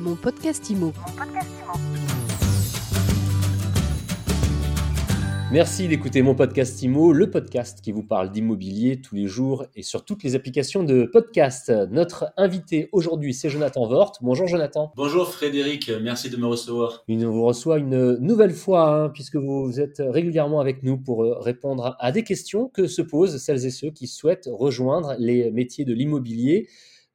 Mon podcast IMO. Merci d'écouter mon podcast IMO, le podcast qui vous parle d'immobilier tous les jours et sur toutes les applications de podcast. Notre invité aujourd'hui, c'est Jonathan Vort. Bonjour Jonathan. Bonjour Frédéric, merci de me recevoir. Il vous reçoit une nouvelle fois, hein, puisque vous êtes régulièrement avec nous pour euh, répondre à des questions que se posent celles et ceux qui souhaitent rejoindre les métiers de l'immobilier.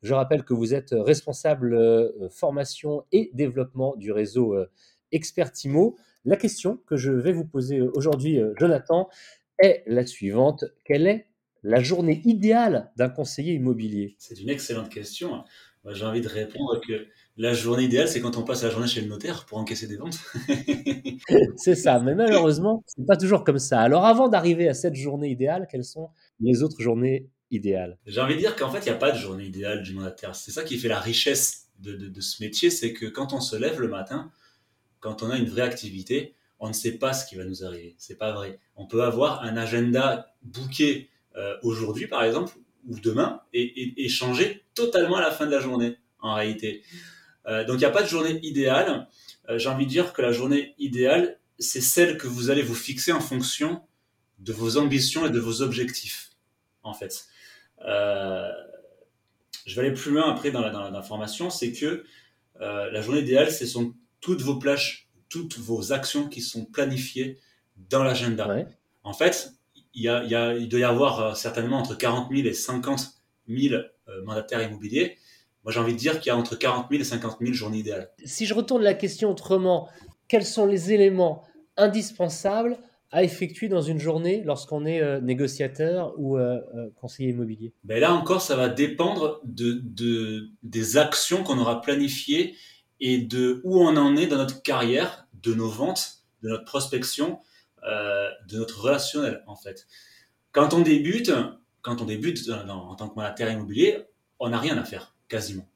Je rappelle que vous êtes responsable euh, formation et développement du réseau euh, Expertimo. La question que je vais vous poser aujourd'hui, euh, Jonathan, est la suivante. Quelle est la journée idéale d'un conseiller immobilier? C'est une excellente question. J'ai envie de répondre que la journée idéale, c'est quand on passe la journée chez le notaire pour encaisser des ventes. c'est ça, mais malheureusement, c'est pas toujours comme ça. Alors avant d'arriver à cette journée idéale, quelles sont les autres journées idéales J'ai envie de dire qu'en fait, il n'y a pas de journée idéale du mandataire. C'est ça qui fait la richesse de, de ce métier, c'est que quand on se lève le matin, quand on a une vraie activité, on ne sait pas ce qui va nous arriver. C'est pas vrai. On peut avoir un agenda booké euh, aujourd'hui, par exemple, ou demain, et, changer totalement à la fin de la journée, en réalité. Euh, donc, il n'y a pas de journée idéale. Euh, j'ai envie de dire que la journée idéale, c'est celle que vous allez vous fixer en fonction de vos ambitions et de vos objectifs, en fait. Je vais aller plus loin après dans l'information, c'est que la journée idéale, c'est son toutes vos plages, toutes vos actions qui sont planifiées dans l'agenda. En fait, il, y a, il, doit y avoir euh, certainement entre 40 000 et 50 000 euh, mandataires immobiliers. Moi, j'ai envie de dire qu'il y a entre 40 000 et 50 000 journées idéales. Si je retourne la question autrement, quels sont les éléments indispensables à effectuer dans une journée lorsqu'on est euh, négociateur ou conseiller immobilier? Ben Là encore, ça va dépendre de, de des actions qu'on aura planifiées et de où on en est dans notre carrière, de nos ventes, de notre prospection, euh, de notre relationnel en fait. Quand on débute, quand on débute en tant que mandataire immobilier, on n'a rien à faire quasiment.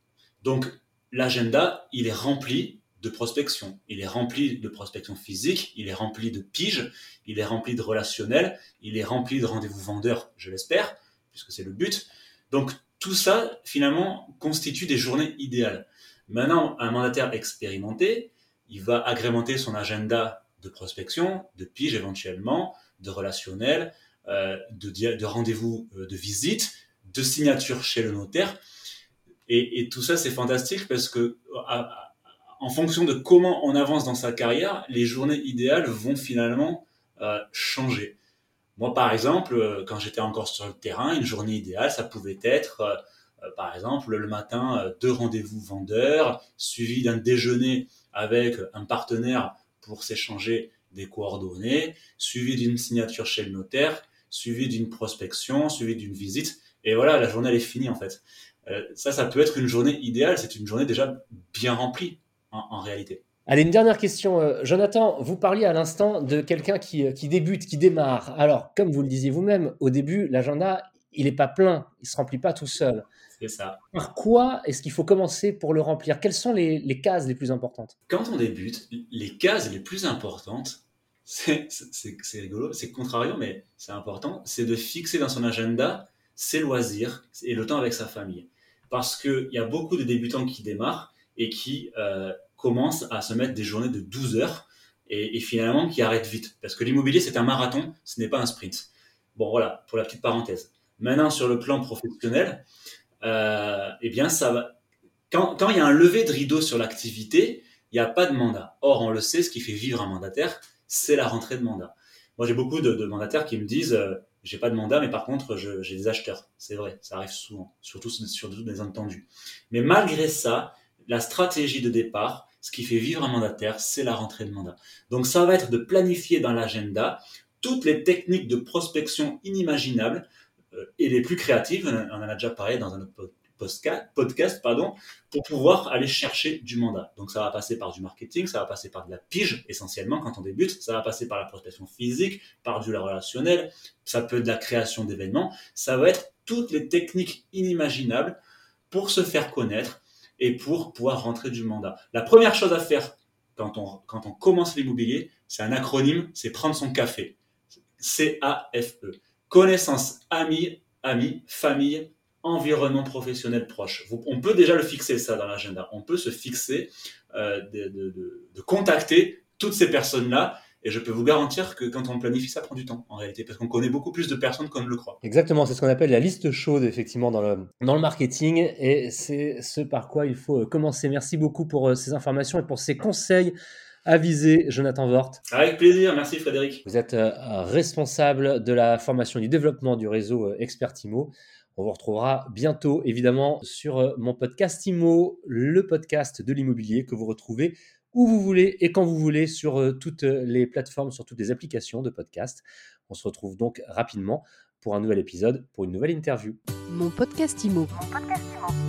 Donc l'agenda, il est rempli de prospection, il est rempli de prospection physique, il est rempli de piges, il est rempli de relationnel, il est rempli de rendez-vous vendeurs, je l'espère, puisque c'est le but. Donc tout ça, finalement, constitue des journées idéales. Maintenant, un mandataire expérimenté, il va agrémenter son agenda de prospection, de pige éventuellement, de relationnel, euh, de, rendez-vous euh, de visite, de signature chez le notaire. Et, tout ça, c'est fantastique parce que en fonction de comment on avance dans sa carrière, les journées idéales vont finalement euh, changer. Moi, par exemple, quand j'étais encore sur le terrain, une journée idéale, ça pouvait être euh, par exemple, le matin, euh, deux rendez-vous vendeurs, suivi d'un déjeuner avec un partenaire pour s'échanger des coordonnées, suivi d'une signature chez le notaire, suivi d'une prospection, suivi d'une visite. Et voilà, la journée elle est finie en fait. Euh, ça, ça peut être une journée idéale. C'est une journée déjà bien remplie en, réalité. Allez, une dernière question. Jonathan, vous parliez à l'instant de quelqu'un qui, qui, débute, qui démarre. Alors, comme vous le disiez vous-même, au début, l'agenda, il n'est pas plein, il ne se remplit pas tout seul. C'est ça. Par quoi est-ce qu'il faut commencer pour le remplir? Quelles sont les, cases les plus importantes? Quand on débute, les cases les plus importantes, c'est rigolo, c'est contrariant, mais c'est important, c'est de fixer dans son agenda ses loisirs et le temps avec sa famille. Parce qu'il y a beaucoup de débutants qui démarrent et qui euh, commencent à se mettre des journées de 12 heures et, finalement qui arrêtent vite. Parce que l'immobilier, c'est un marathon, ce n'est pas un sprint. Bon, voilà, pour la petite parenthèse. Maintenant, sur le plan professionnel, euh, eh bien, ça va. Quand, quand il y a un lever de rideau sur l'activité, il n'y a pas de mandat. Or, on le sait, ce qui fait vivre un mandataire, c'est la rentrée de mandat. Moi, j'ai beaucoup de, mandataires qui me disent euh, j'ai pas de mandat, mais par contre, j'ai des acheteurs. C'est vrai, ça arrive souvent, surtout sur des entendus. Mais malgré ça, la stratégie de départ, ce qui fait vivre un mandataire, c'est la rentrée de mandat. Donc, ça va être de planifier dans l'agenda toutes les techniques de prospection inimaginables euh, et les plus créatives, on en a déjà parlé dans un autre podcast, pardon, pour pouvoir aller chercher du mandat. Donc ça va passer par du marketing, ça va passer par de la pige essentiellement quand on débute, ça va passer par la prospection physique, par du relationnel, ça peut être de la création d'événements, ça va être toutes les techniques inimaginables pour se faire connaître et pour pouvoir rentrer du mandat. La première chose à faire quand on, commence l'immobilier, c'est un acronyme, c'est prendre son café. C-A-F-E connaissance, amis, famille, environnement professionnel proche. On peut déjà le fixer ça dans l'agenda. On peut se fixer euh, de, contacter toutes ces personnes-là. Et je peux vous garantir que quand on planifie, ça prend du temps en réalité, parce qu'on connaît beaucoup plus de personnes qu'on ne le croit. Exactement, c'est ce qu'on appelle la liste chaude, effectivement, dans le, dans le marketing. Et c'est ce par quoi il faut commencer. Merci beaucoup pour euh, ces informations et pour ces conseils avisé Jonathan Vort. Avec plaisir, merci Frédéric. Vous êtes euh, responsable de la formation et du développement du réseau euh, Expertimo. On vous retrouvera bientôt, évidemment, sur euh, mon podcast IMO, le podcast de l'immobilier que vous retrouvez où vous voulez et quand vous voulez sur toutes les plateformes, sur toutes les applications de podcast. On se retrouve donc rapidement pour un nouvel épisode, pour une nouvelle interview. Mon podcast IMO. Mon podcast IMO.